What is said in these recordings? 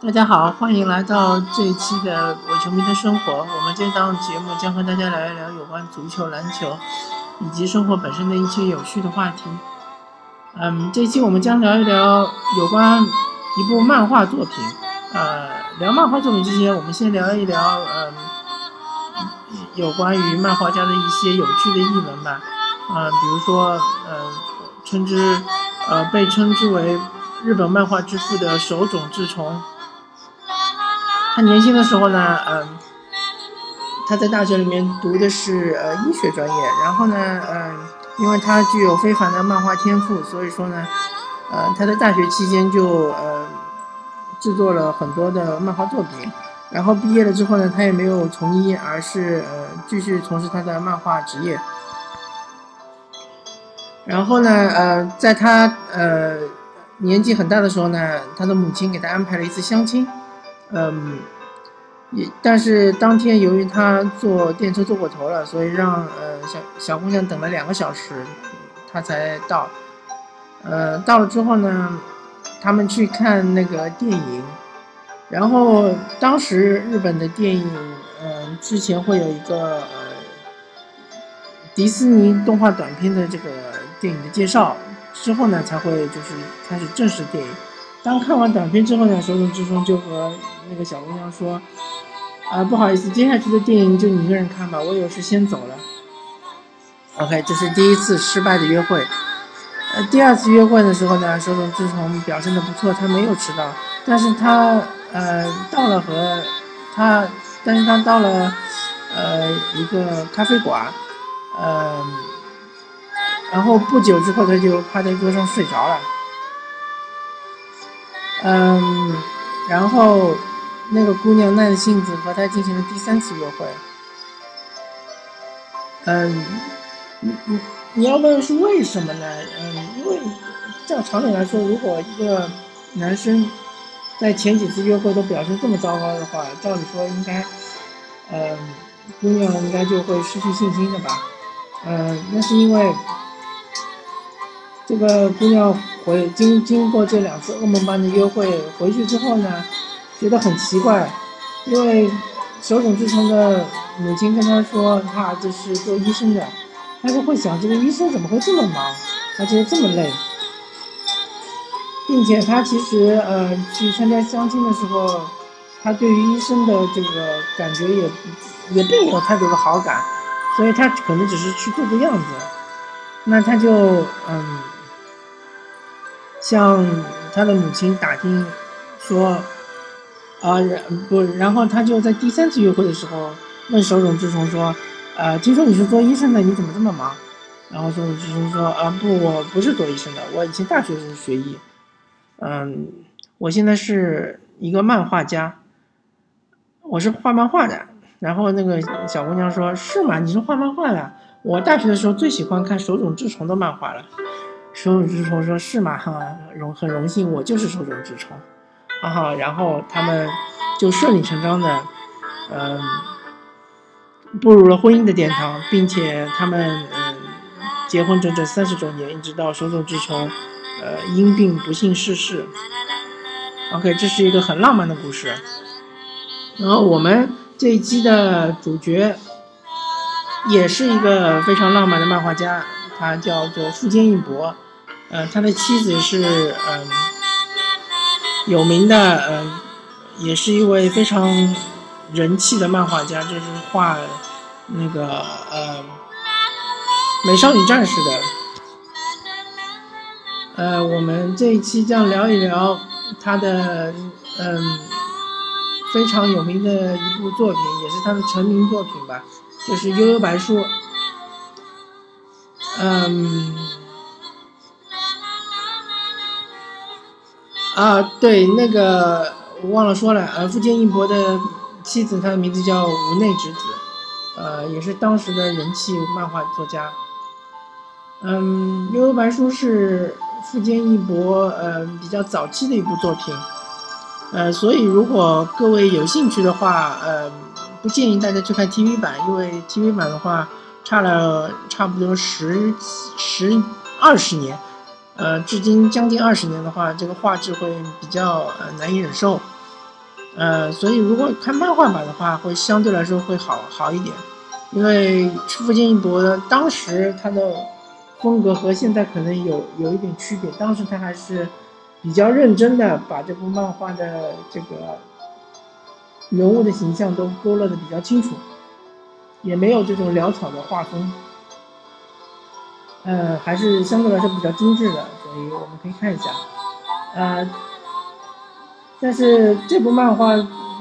大家好，欢迎来到这一期的《伪球迷的生活》。我们这档节目将和大家聊一聊有关足球、篮球以及生活本身的一些有趣的话题。嗯，这一期我们将聊一聊有关一部漫画作品。呃，聊漫画作品之前，我们先聊一聊嗯，有关于漫画家的一些有趣的译文吧。嗯，比如说，呃，称之呃被称之为日本漫画之父的手冢治虫。他年轻的时候呢，嗯，他在大学里面读的是呃医学专业，然后呢，嗯，因为他具有非凡的漫画天赋，所以说呢，呃，他在大学期间就呃制作了很多的漫画作品，然后毕业了之后呢，他也没有从医，而是呃继续从事他的漫画职业。然后呢，呃，在他呃年纪很大的时候呢，他的母亲给他安排了一次相亲。嗯，也但是当天由于他坐电车坐过头了，所以让呃小小姑娘等了两个小时，他才到。呃，到了之后呢，他们去看那个电影，然后当时日本的电影，嗯，之前会有一个呃迪士尼动画短片的这个电影的介绍，之后呢才会就是开始正式电影。当看完短片之后呢，手冢治虫就和那个小姑娘说：“啊，不好意思，接下去的电影就你一个人看吧，我有事先走了。” OK，这是第一次失败的约会。呃，第二次约会的时候呢，手冢治虫表现的不错，他没有迟到，但是他呃到了和他，但是他到了呃一个咖啡馆，呃，然后不久之后他就趴在桌上睡着了。嗯，然后那个姑娘耐着性子和他进行了第三次约会。嗯，你你你要问是为什么呢？嗯，因为照常理来说，如果一个男生在前几次约会都表现这么糟糕的话，照理说应该，嗯，姑娘应该就会失去信心的吧？嗯，那是因为。这个姑娘回经经过这两次噩梦般的约会回去之后呢，觉得很奇怪，因为手冢治虫的母亲跟她说，她儿子是做医生的，她就会想这个医生怎么会这么忙，而且这么累，并且她其实呃去参加相亲的时候，她对于医生的这个感觉也也并没有太多的好感，所以她可能只是去做个样子，那她就嗯。向他的母亲打听，说，啊，然不，然后他就在第三次约会的时候问手冢治虫说，呃，听说你是做医生的，你怎么这么忙？然后手冢治虫说，啊，不，我不是做医生的，我以前大学是学医，嗯，我现在是一个漫画家，我是画漫画的。然后那个小姑娘说，是吗？你是画漫画的？我大学的时候最喜欢看手冢治虫的漫画了。手冢治虫说：“是吗？哈，荣很荣幸，我就是手冢治虫，啊哈。然后他们就顺理成章的，嗯，步入了婚姻的殿堂，并且他们嗯结婚整整三十周年，一直到手冢治虫呃因病不幸逝世。OK，这是一个很浪漫的故事。然后我们这一期的主角也是一个非常浪漫的漫画家。”他叫做富坚义博，呃，他的妻子是嗯有名的，嗯，也是一位非常人气的漫画家，就是画那个呃美少女战士的。呃，我们这一期将聊一聊他的嗯非常有名的一部作品，也是他的成名作品吧，就是《悠悠白书》。嗯，啊，对，那个我忘了说了，呃，富坚义博的妻子，她的名字叫无内直子，呃，也是当时的人气漫画作家。嗯，《悠悠白书》是富坚义博呃比较早期的一部作品，呃，所以如果各位有兴趣的话，呃，不建议大家去看 TV 版，因为 TV 版的话。差了差不多十十二十年，呃，至今将近二十年的话，这个画质会比较呃难以忍受。呃，所以如果看漫画版的话，会相对来说会好好一点，因为富坚义博当时他的风格和现在可能有有一点区别，当时他还是比较认真的把这部漫画的这个人物的形象都勾勒的比较清楚，也没有这种潦草的画风。呃，还是相对来说比较精致的，所以我们可以看一下。呃，但是这部漫画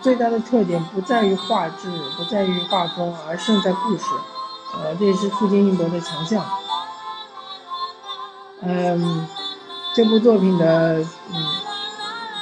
最大的特点不在于画质，不在于画风，而胜在故事。呃，这也是富坚义博的强项。嗯，这部作品的嗯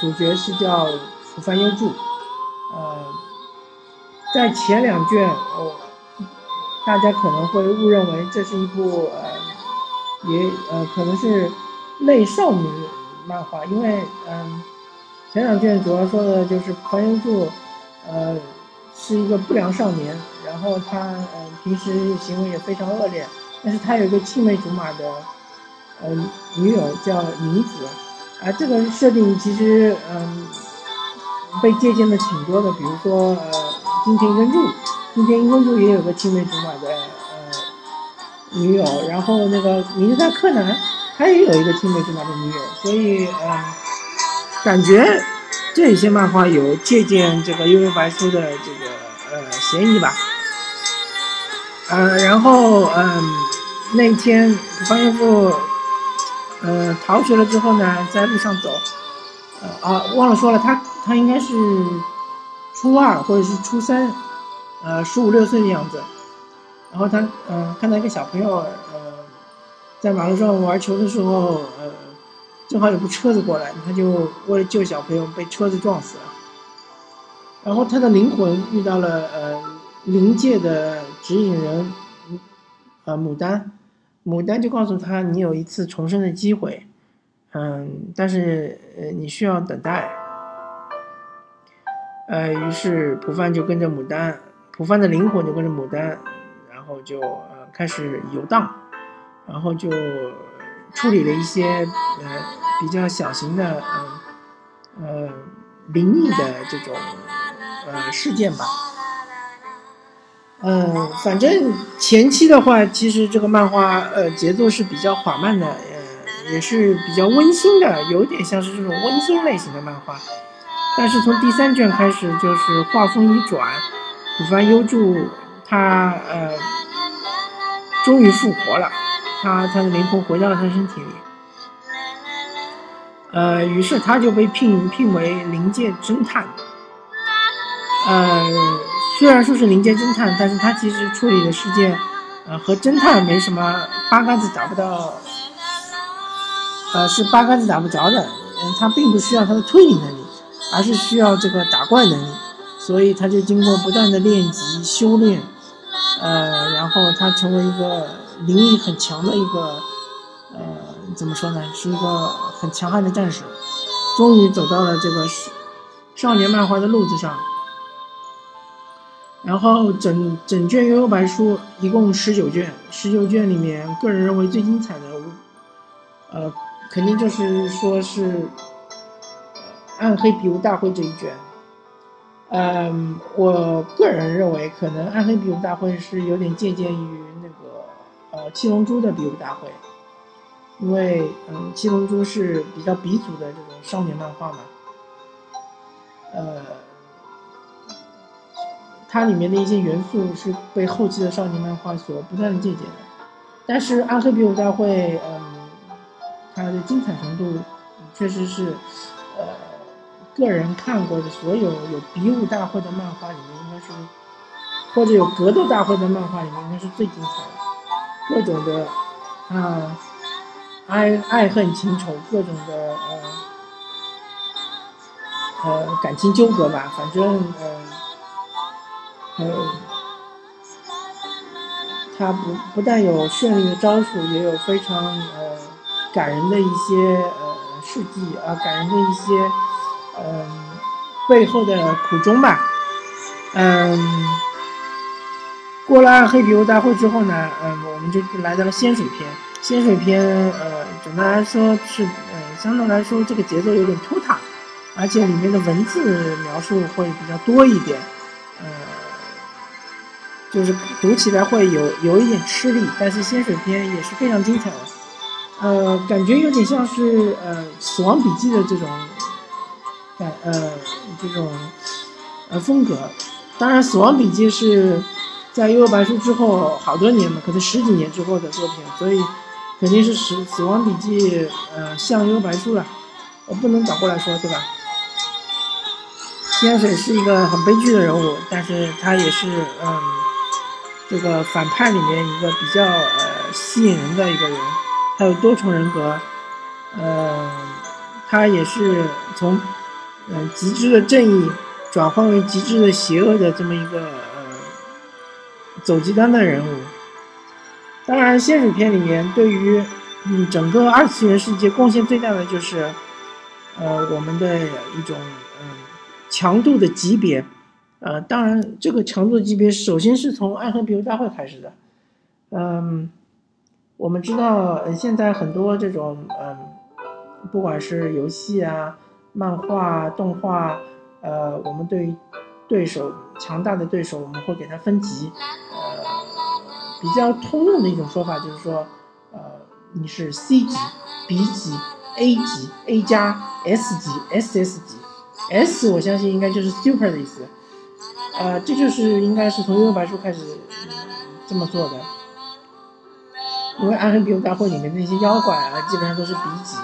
主角是叫浦饭优助。呃，在前两卷，哦，大家可能会误认为这是一部呃。也呃可能是类少女漫画，因为嗯前两卷主要说的就是朴元柱，呃是一个不良少年，然后他嗯平时行为也非常恶劣，但是他有一个青梅竹马的嗯女友叫宁子，啊这个设定其实嗯被借鉴的挺多的，比如说呃金田一助，金田一助也有个青梅竹马的。女友，然后那个名侦探柯南，他也有一个青梅竹马的女友，所以嗯，感觉这些漫画有借鉴这个《幽游白书》的这个呃嫌疑吧。呃，然后嗯，那天方岳父呃逃学了之后呢，在路上走，呃啊忘了说了，他他应该是初二或者是初三，呃十五六岁的样子。然后他嗯看到一个小朋友呃在马路上玩球的时候呃正好有部车子过来，他就为了救小朋友被车子撞死了。然后他的灵魂遇到了呃灵界的指引人呃牡丹，牡丹就告诉他你有一次重生的机会，嗯但是呃你需要等待。呃于是普范就跟着牡丹，普范的灵魂就跟着牡丹。然后就开始游荡，然后就处理了一些呃比较小型的呃呃灵异的这种呃事件吧。嗯，反正前期的话，其实这个漫画呃节奏是比较缓慢的，呃也是比较温馨的，有点像是这种温馨类型的漫画。但是从第三卷开始，就是画风一转，古番优助他呃。终于复活了，他他的灵魂回到了他身体里，呃，于是他就被聘聘为灵界侦探。呃，虽然说是灵界侦探，但是他其实处理的事件，呃，和侦探没什么八竿子打不到，呃，是八竿子打不着的。嗯，他并不需要他的推理能力，而是需要这个打怪能力，所以他就经过不断的练级修炼。呃，然后他成为一个灵力很强的一个，呃，怎么说呢，是一个很强悍的战士，终于走到了这个少年漫画的路子上。然后整整卷悠悠白书一共十九卷，十九卷里面，个人认为最精彩的，呃，肯定就是说是暗黑比武大会这一卷。嗯，我个人认为，可能暗黑比武大会是有点借鉴于那个呃七龙珠的比武大会，因为嗯七龙珠是比较鼻祖的这种少年漫画嘛，呃，它里面的一些元素是被后期的少年漫画所不断的借鉴的，但是暗黑比武大会，嗯，它的精彩程度确实是，个人看过的所有有比武大会的漫画里面，应该是或者有格斗大会的漫画里面，应该是最精彩的。各种的啊爱爱恨情仇，各种的呃呃感情纠葛吧，反正呃呃，他不不但有绚丽的招数，也有非常呃感人的一些呃事迹啊，感人的一些。嗯，背后的苦衷吧。嗯，过了暗黑比武大会之后呢，嗯，我们就来到了仙水篇。仙水篇，呃，总的来说是，呃，相对来说这个节奏有点拖沓。而且里面的文字描述会比较多一点，呃，就是读起来会有有一点吃力，但是仙水篇也是非常精彩的，呃，感觉有点像是呃《死亡笔记》的这种呃这种呃风格，当然《死亡笔记》是在《幽游白书》之后好多年嘛，可能十几年之后的作品，所以肯定是《死死亡笔记》呃像《幽游白书》了，我不能倒过来说，对吧？天水是一个很悲剧的人物，但是他也是嗯，这个反派里面一个比较呃吸引人的一个人，他有多重人格，呃，他也是从嗯极致的正义转换为极致的邪恶的这么一个呃走极端的人物。当然，仙水篇里面对于嗯整个二次元世界贡献最大的就是呃我们的一种嗯。强度的级别，呃，当然，这个强度级别首先是从《暗黑比如大会》开始的。嗯，我们知道现在很多这种，嗯，不管是游戏啊、漫画、动画，呃，我们对对手强大的对手，我们会给他分级。呃，比较通用的一种说法就是说，呃，你是 C 级、B 级、A 级、A 加、S 级、SS 级。S 我相信应该就是 super 的意思，呃，这就是应该是从《幽游白书》开始这么做的，因为《暗黑比武大会》里面那些妖怪啊，基本上都是 B 级，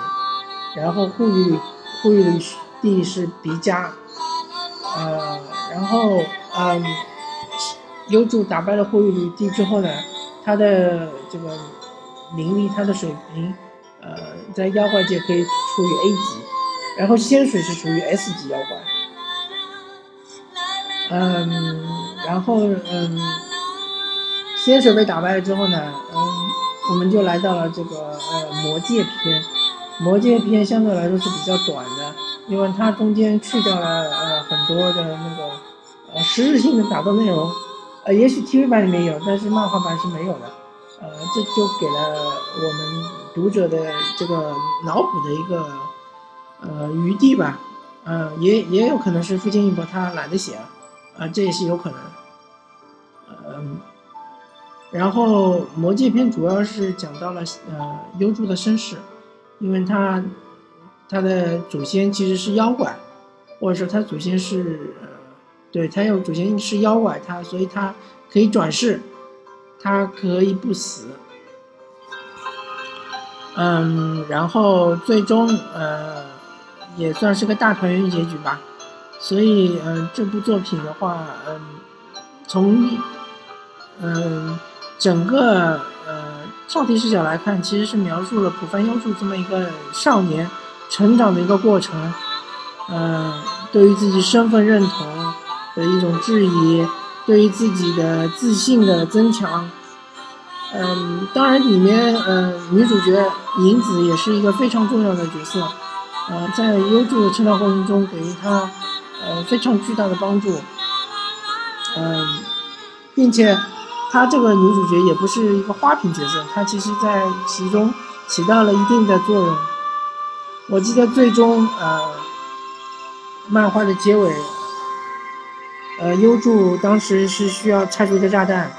然后护玉护玉帝是迪迦，呃，然后嗯，幽主打败了护玉帝之后呢，他的这个灵力，他的水平，呃，在妖怪界可以处于 A 级。然后仙水是属于 S 级妖怪，嗯，然后嗯，仙水被打败了之后呢，嗯，我们就来到了这个呃魔界篇，魔界篇相对来说是比较短的，因为它中间去掉了呃很多的那个呃实质性的打斗内容，呃也许 TV 版里面有，但是漫画版是没有的，呃这就给了我们读者的这个脑补的一个。呃，余地吧，呃，也也有可能是付坚义博他懒得写，啊，这也是有可能。嗯，然后魔界篇主要是讲到了呃幽助的身世，因为他他的祖先其实是妖怪，或者说他祖先是，对他有祖先是妖怪，他所以他可以转世，他可以不死。嗯，然后最终呃。也算是个大团圆结局吧，所以，嗯，这部作品的话，嗯，从，嗯，整个呃上帝视角来看，其实是描述了浦饭优助这么一个少年成长的一个过程，嗯，对于自己身份认同的一种质疑，对于自己的自信的增强，嗯，当然里面，呃，女主角银子也是一个非常重要的角色。呃，在优助的成长过程中，给予他呃非常巨大的帮助，嗯，并且她这个女主角也不是一个花瓶角色，她其实在其中起到了一定的作用。我记得最终呃，漫画的结尾，呃，优助当时是需要拆除一个炸弹，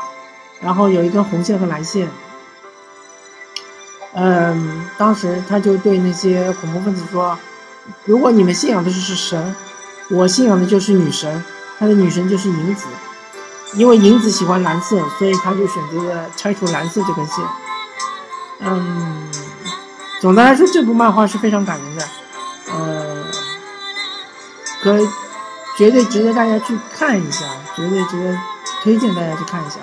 然后有一根红线和蓝线。嗯，当时他就对那些恐怖分子说：“如果你们信仰的是神，我信仰的就是女神，他的女神就是银子，因为银子喜欢蓝色，所以他就选择了拆除蓝色这根线。”嗯，总的来说，这部漫画是非常感人的，呃，可绝对值得大家去看一下，绝对值得推荐大家去看一下。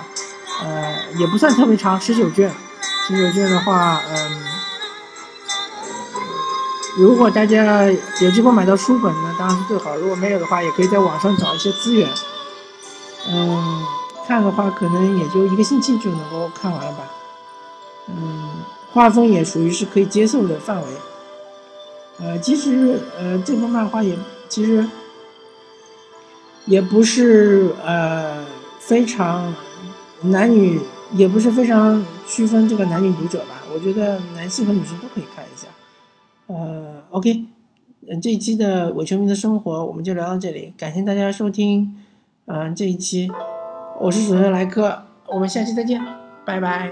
呃，也不算特别长，十九卷。十九卷的话，嗯，如果大家有机会买到书本呢，当然是最好。如果没有的话，也可以在网上找一些资源。嗯，看的话可能也就一个星期就能够看完了吧。嗯，画风也属于是可以接受的范围。呃，其实呃这部漫画也其实也不是呃非常男女。也不是非常区分这个男女读者吧，我觉得男性和女性都可以看一下。呃，OK，嗯，这一期的伪球迷的生活我们就聊到这里，感谢大家收听，嗯，这一期我是主持人莱克，我们下期再见，拜拜。